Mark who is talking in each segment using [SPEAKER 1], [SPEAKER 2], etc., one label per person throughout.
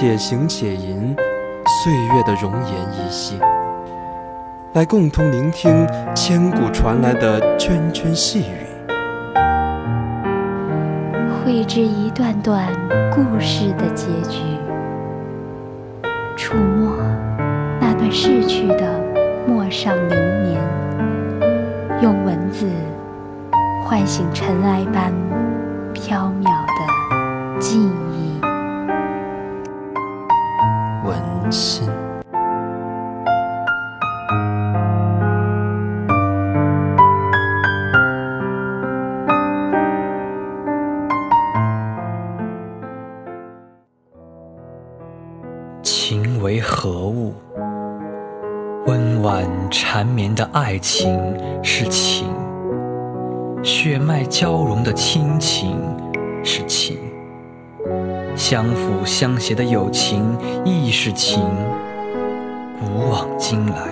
[SPEAKER 1] 且行且吟，岁月的容颜依稀，来共同聆听千古传来的涓涓细语，
[SPEAKER 2] 绘制一段段故事的结局，触摸那段逝去的陌上流年，用文字唤醒尘埃般飘渺的记忆。
[SPEAKER 1] 心。
[SPEAKER 3] 情为何物？温婉缠绵的爱情是情，血脉交融的亲情是情，相辅相携的友情亦是情。古往今来，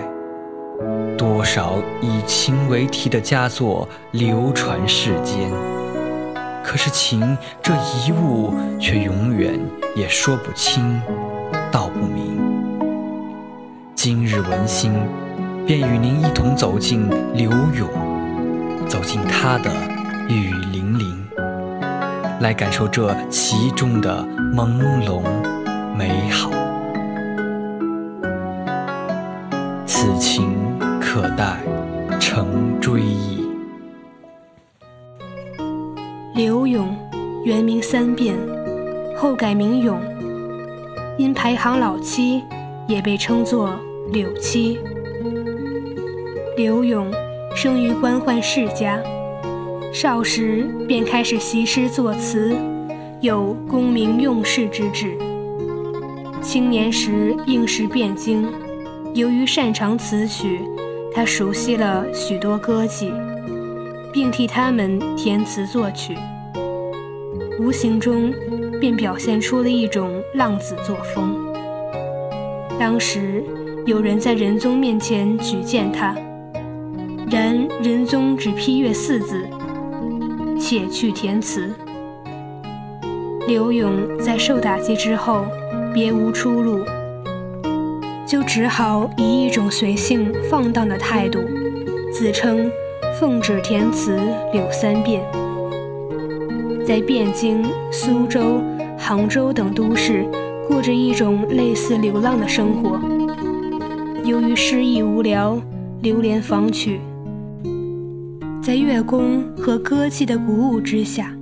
[SPEAKER 3] 多少以情为题的佳作流传世间，可是情这一物却永远也说不清。道不明。今日文心，便与您一同走进柳永，走进他的雨，来感受这其中的朦胧美好。此情可待成追忆。
[SPEAKER 4] 柳永，原名三变，后改名永。因排行老七，也被称作柳七。柳永生于官宦世家，少时便开始习诗作词，有功名用事之志。青年时应试汴京，由于擅长词曲，他熟悉了许多歌妓，并替他们填词作曲，无形中。便表现出了一种浪子作风。当时有人在仁宗面前举荐他，然仁宗只批阅四字，且去填词。柳永在受打击之后，别无出路，就只好以一种随性放荡的态度，自称奉旨填词柳三变。在汴京、苏州、杭州等都市，过着一种类似流浪的生活。由于失意无聊，流连访曲，乐工和歌妓的鼓舞之下，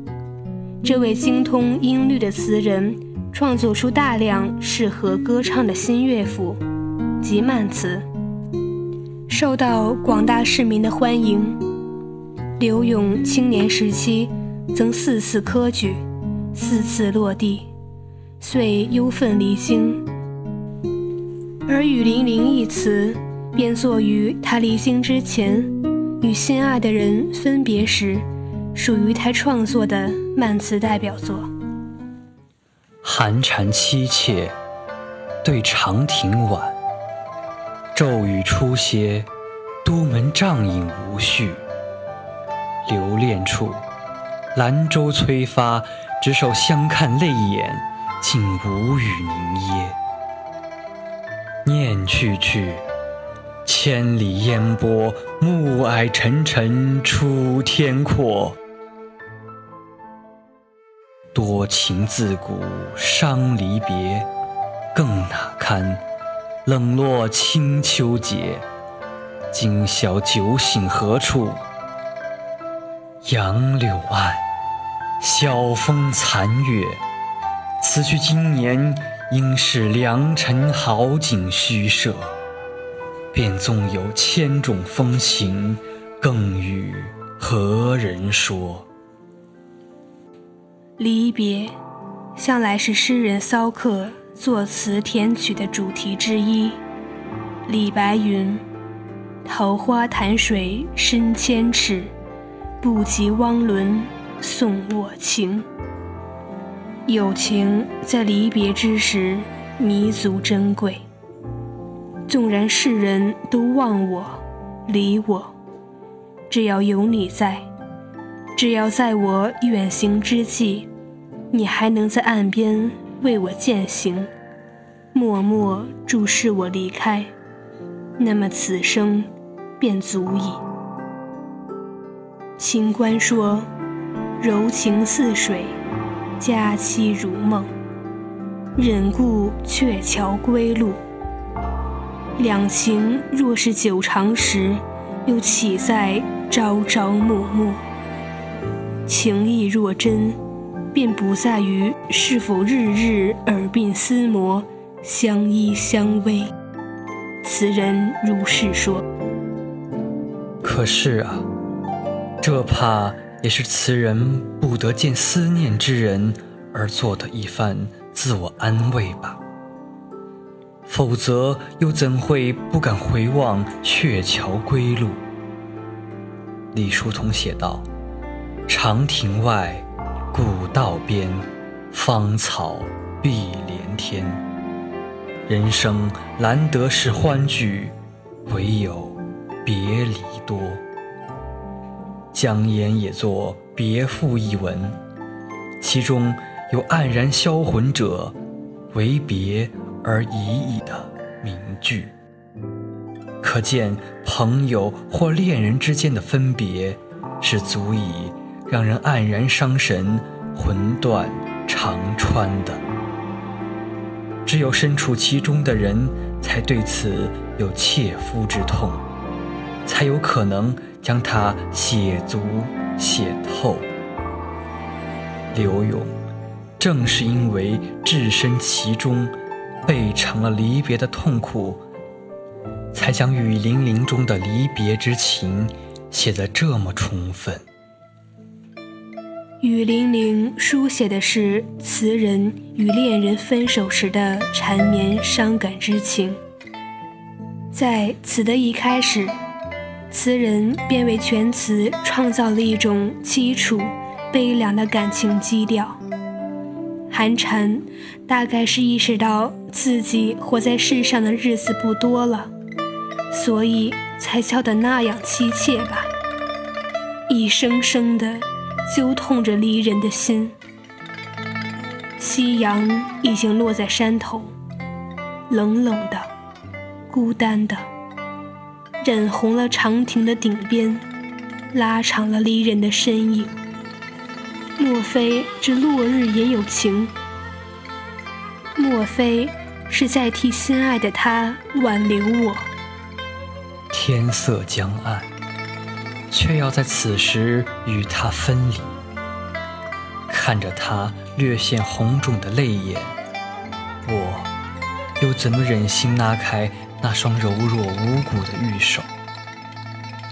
[SPEAKER 4] 这位精通音律的词人创作出大量适合歌唱的新乐府及慢词，受到广大市民的欢迎。柳永青年时期。曾四次科举，四次落地，遂忧愤离京。而《雨霖铃》一词，便作于他离京之前，与心爱的人分别时，属于他创作的慢词代表作。
[SPEAKER 3] 寒蝉凄切，对长亭晚。骤雨初歇，都门帐饮无绪。留恋处。兰舟催发，执手相看泪眼，竟无语凝噎。念去去，千里烟波，暮霭沉沉出天阔。多情自古伤离别，更哪堪冷落清秋节。今宵酒醒何处？杨柳岸。晓风残月，此去经年，应是良辰好景虚设。便纵有千种风情，更与何人说？
[SPEAKER 4] 离别，向来是诗人骚客作词填曲的主题之一。李白云：“桃花潭水深千尺，不及汪伦送我情。”友情在离别之时弥足珍贵。纵然世人都忘我、离我，只要有你在，只要在我远行之际，你还能在岸边为我践行，默默注视我离开，那么此生便足矣。清官说：“柔情似水，佳期如梦，忍顾鹊桥归路。”两情若是久长时，又岂在朝朝暮暮？情意若真，便不在于是否日日耳鬓厮磨、相依相偎。词人如是说。
[SPEAKER 3] 可是啊，这怕也是词人不得见思念之人而做的一番自我安慰吧。否则，又怎会不敢回望鹊桥归路？李叔同写道：“长亭外，古道边，芳草碧连天。人生难得是欢聚，唯有别离多。”江言也作《别赋》一文，其中有黯然销魂者，为别。而已矣的名句，可见朋友或恋人之间的分别，是足以让人黯然伤神、魂断肠穿的。只有身处其中的人，才对此有切肤之痛，才有可能将它写足、写透。刘勇正是因为置身其中。备尝了离别的痛苦，才将雨霖铃中的离别之情写得这么充分。
[SPEAKER 4] 雨霖铃书写的是词人与恋人分手时的缠绵伤感之情。在词的一开始，词人便为全词创造了一种凄楚、悲凉的感情基调。寒蝉大概是意识到自己活在世上的日子不多了，所以才叫得那样凄切吧。一声声的揪痛着离人的心。夕阳已经落在山头，冷冷的，孤单的，染红了长亭的顶边，拉长了离人的身影。莫非这落日也有情？莫非是在替心爱的他挽留我？
[SPEAKER 3] 天色将暗，却要在此时与他分离。看着他略显红肿的泪眼，我又怎么忍心拉开那双柔弱无骨的玉手？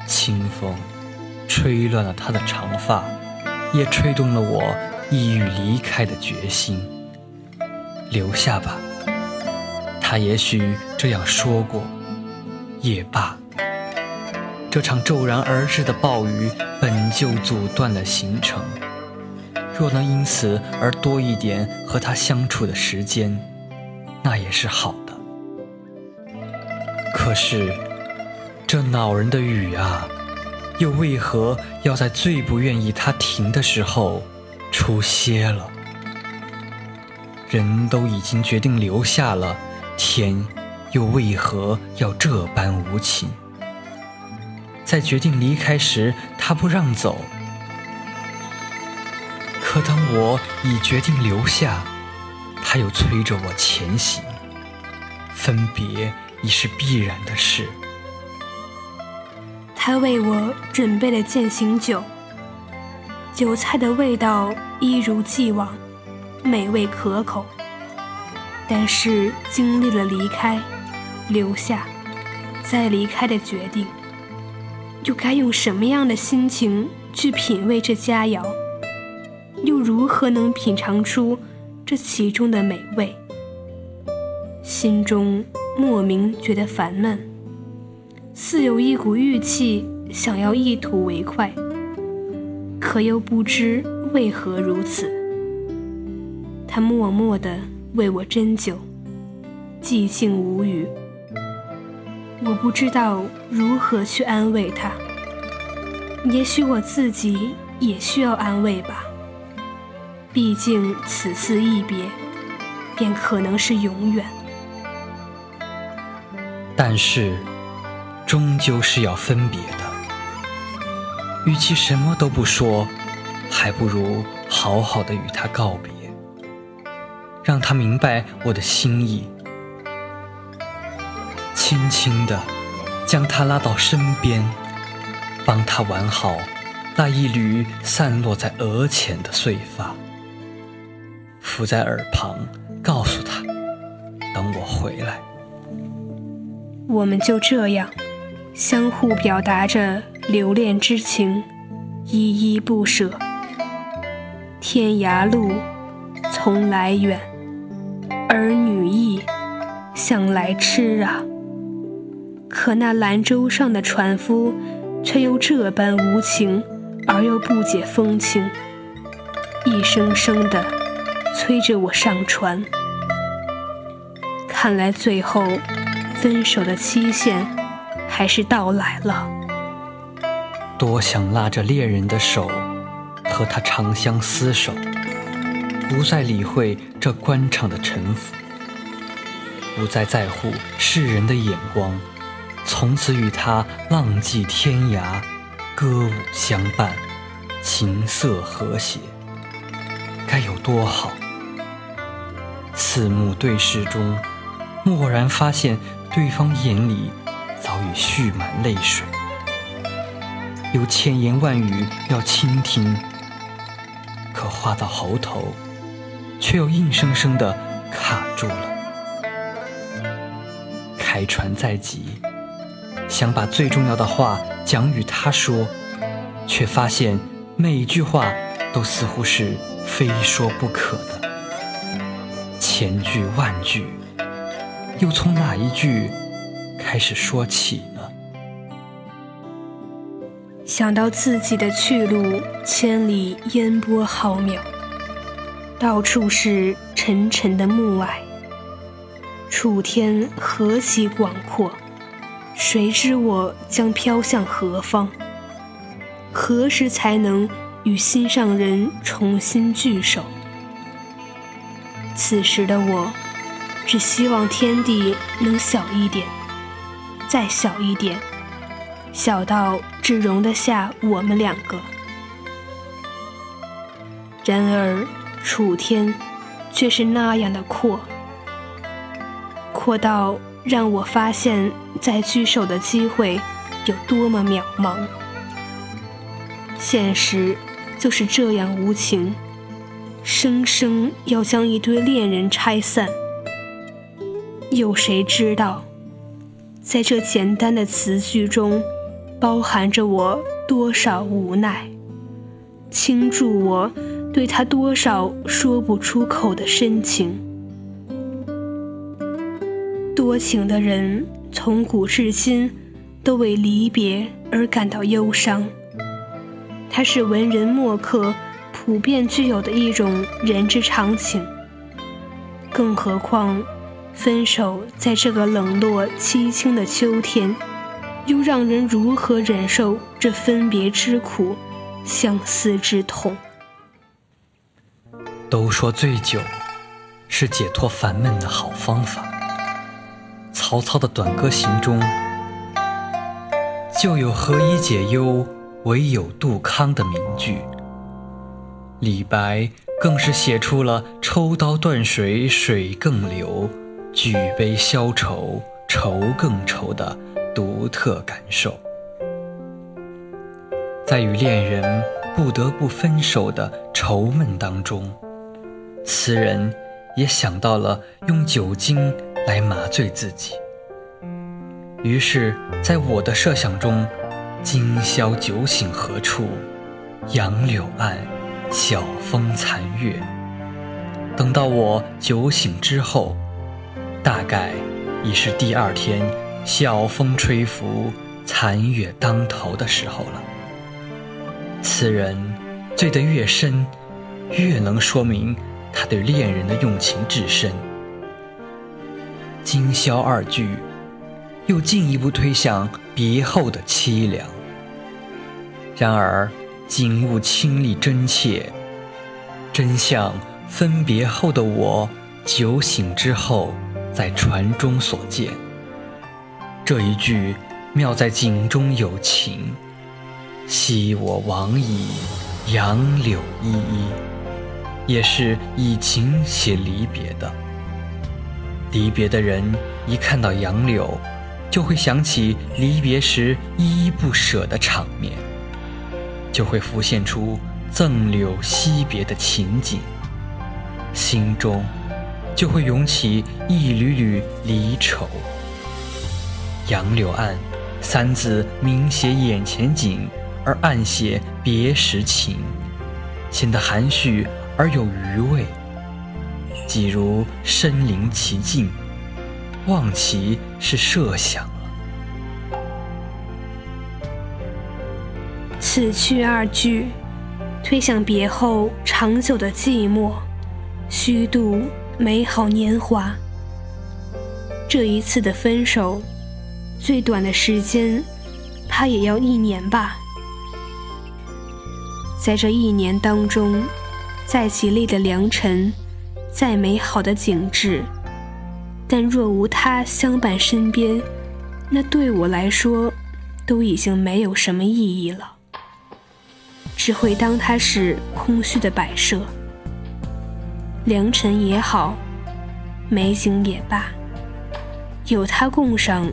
[SPEAKER 3] 清风吹乱了他的长发。也吹动了我意欲离开的决心。留下吧，他也许这样说过。也罢，这场骤然而至的暴雨本就阻断了行程，若能因此而多一点和他相处的时间，那也是好的。可是，这恼人的雨啊！又为何要在最不愿意它停的时候出歇了？人都已经决定留下了，天又为何要这般无情？在决定离开时，他不让走；可当我已决定留下，他又催着我前行。分别已是必然的事。
[SPEAKER 4] 他为我准备了践行酒，酒菜的味道一如既往，美味可口。但是经历了离开、留下、再离开的决定，又该用什么样的心情去品味这佳肴？又如何能品尝出这其中的美味？心中莫名觉得烦闷，似有一股郁气想要一吐为快，可又不知为何如此。他默默地为我斟酒，寂静无语。我不知道如何去安慰他，也许我自己也需要安慰吧。毕竟此次一别，便可能是永远。
[SPEAKER 3] 但是，终究是要分别的。与其什么都不说，还不如好好的与他告别，让他明白我的心意，轻轻的将他拉到身边，帮他挽好那一缕散落在额前的碎发，伏在耳旁，告诉他：等我回来。
[SPEAKER 4] 我们就这样相互表达着留恋之情，依依不舍。天涯路，从来远；想来吃啊。可那兰舟上的船夫，却又这般无情，而又不解风情，一声声的催着我上船。看来最后。分手的期限还是到来了。
[SPEAKER 3] 多想拉着恋人的手，和他长相厮守，不再理会这官场的沉浮，不再在乎世人的眼光，从此与他浪迹天涯，歌舞相伴，琴瑟和谐，该有多好！四目对视中，蓦然发现。对方眼里早已蓄满泪水，有千言万语要倾听，可话到喉头，却又硬生生的卡住了。开船在即，想把最重要的话讲与他说，却发现每一句话都似乎是非说不可的，千句万句。又从哪一句开始说起呢？
[SPEAKER 4] 想到自己的去路千里烟波浩渺，到处是沉沉的暮霭，楚天何其广阔，谁知我将飘向何方？何时才能与心上人重新聚首？此时的我。只希望天地能小一点，再小一点，小到只容得下我们两个。然而，楚天却是那样的阔，阔到让我发现再聚首的机会有多么渺茫。现实就是这样无情，生生要将一对恋人拆散。有谁知道，在这简单的词句中，包含着我多少无奈，倾注我对他多少说不出口的深情。多情的人从古至今都为离别而感到忧伤，它是文人墨客普遍具有的一种人之常情。更何况。分手在这个冷落凄清的秋天，又让人如何忍受这分别之苦、相思之痛？
[SPEAKER 3] 都说醉酒是解脱烦闷的好方法。曹操的《短歌行》中就有“何以解忧，唯有杜康”的名句。李白更是写出了“抽刀断水，水更流。”举杯消愁，愁更愁的独特感受，在与恋人不得不分手的愁闷当中，词人也想到了用酒精来麻醉自己。于是，在我的设想中，今宵酒醒何处？杨柳岸，晓风残月。等到我酒醒之后。大概已是第二天晓风吹拂、残月当头的时候了。此人醉得越深，越能说明他对恋人的用情至深。今宵二句，又进一步推向别后的凄凉。然而景物清丽真切，真相分别后的我酒醒之后，在船中所见。这一句妙在景中有情，昔我往矣，杨柳依依，也是以情写离别的。离别的人一看到杨柳，就会想起离别时依依不舍的场面。就会浮现出赠柳惜别的情景，心中就会涌起一缕缕离愁。杨柳岸三字明写眼前景，而暗写别时情，显得含蓄而有余味，几如身临其境，望其是设想。
[SPEAKER 4] 此去二句，推向别后长久的寂寞，虚度美好年华。这一次的分手，最短的时间，怕也要一年吧。在这一年当中，再吉利的良辰，再美好的景致，但若无他相伴身边，那对我来说，都已经没有什么意义了。只会当它是空虚的摆设，良辰也好，美景也罢，有它供上，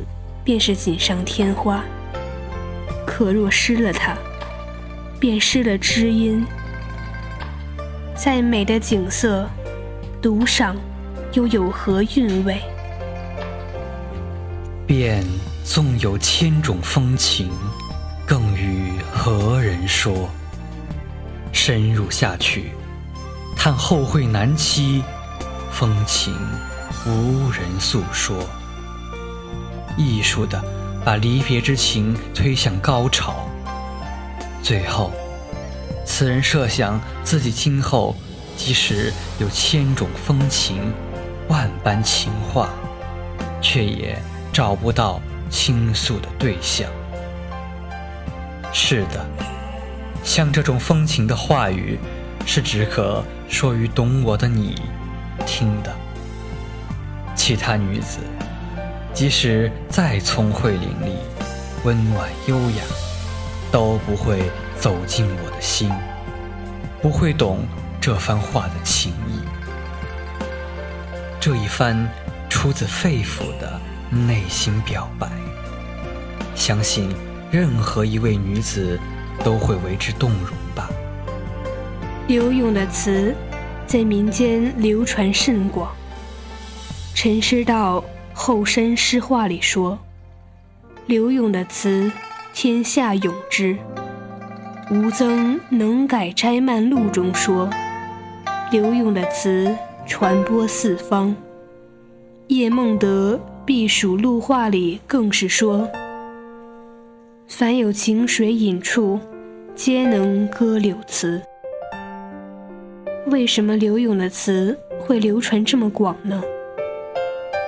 [SPEAKER 4] 便是锦上添花。可若失了它，便失了知音。再美的景色，独赏又有何韵味？
[SPEAKER 3] 便纵有千种风情，更与何人说？深入下去，叹后会难期，风情无人诉说。艺术的把离别之情推向高潮，最后，此人设想自己今后即使有千种风情，万般情话，却也找不到倾诉的对象。是的。像这种风情的话语，是只可说于懂我的你听的。其他女子，即使再聪慧伶俐、温婉优雅，都不会走进我的心，不会懂这番话的情意。这一番出自肺腑的内心表白，相信任何一位女子。都会为之动容吧。
[SPEAKER 4] 柳永的词在民间流传甚广。陈师道《后山诗话》里说：“柳永的词，天下咏之。”吴曾《能改斋漫录》中说：“柳永的词传播四方。”叶梦得《避暑录话》里更是说：“凡有情水饮处。”皆能歌柳词。为什么柳永的词会流传这么广呢？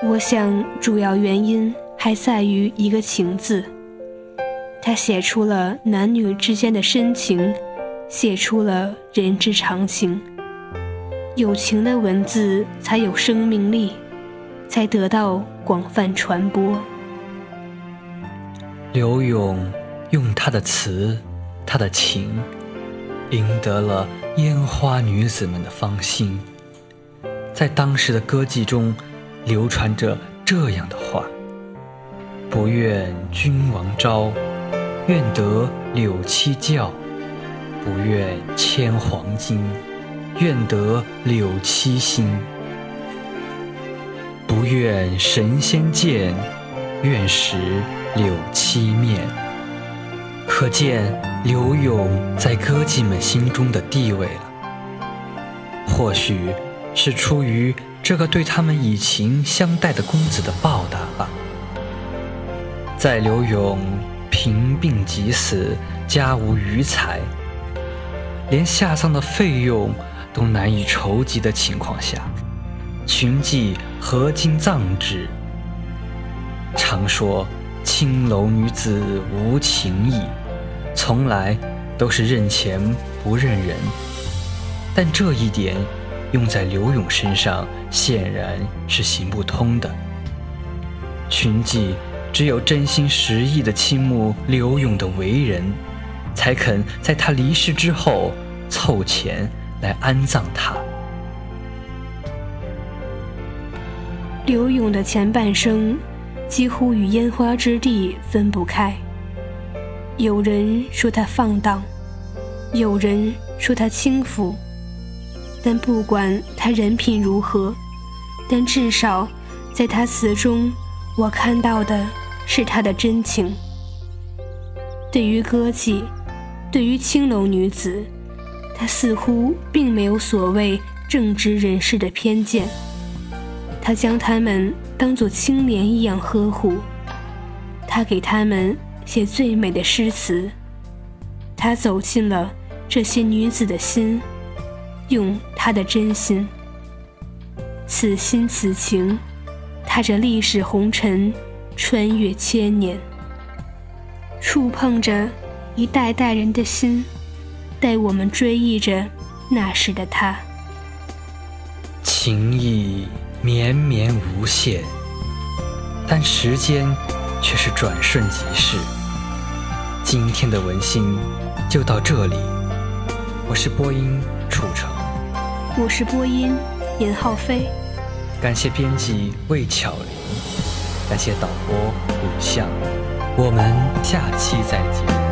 [SPEAKER 4] 我想，主要原因还在于一个“情”字。他写出了男女之间的深情，写出了人之常情。有情的文字才有生命力，才得到广泛传播。
[SPEAKER 3] 柳永用他的词。他的情赢得了烟花女子们的芳心，在当时的歌妓中流传着这样的话：“不愿君王招，愿得柳七教；不愿牵黄金，愿得柳七心；不愿神仙见，愿识柳七面。”可见。柳永在歌妓们心中的地位了，或许是出于这个对他们以情相待的公子的报答吧。在柳永贫病疾死、家无余财，连下葬的费用都难以筹集的情况下，群妓何经葬之？常说青楼女子无情义，从来都是认钱不认人。但这一点用在刘勇身上显然是行不通的。群妓只有真心实意的倾慕刘勇的为人，才肯在他离世之后凑钱来安葬他。
[SPEAKER 4] 刘勇的前半生。几乎与烟花之地分不开。有人说他放荡，有人说他轻浮，但不管他人品如何，但至少在他词中，我看到的是他的真情。对于歌妓，对于青楼女子，他似乎并没有所谓正直人士的偏见。他将他们当作青莲一样呵护，他给他们写最美的诗词，他走进了这些女子的心，用他的真心，此心此情，踏着历史红尘，穿越千年，触碰着一代代人的心，带我们追忆着那时的他，
[SPEAKER 3] 情意。绵绵无限，但时间却是转瞬即逝。今天的文心就到这里，我是播音楚成，
[SPEAKER 4] 我是播音严浩飞，
[SPEAKER 3] 感谢编辑魏巧玲，感谢导播古相，我们下期再见。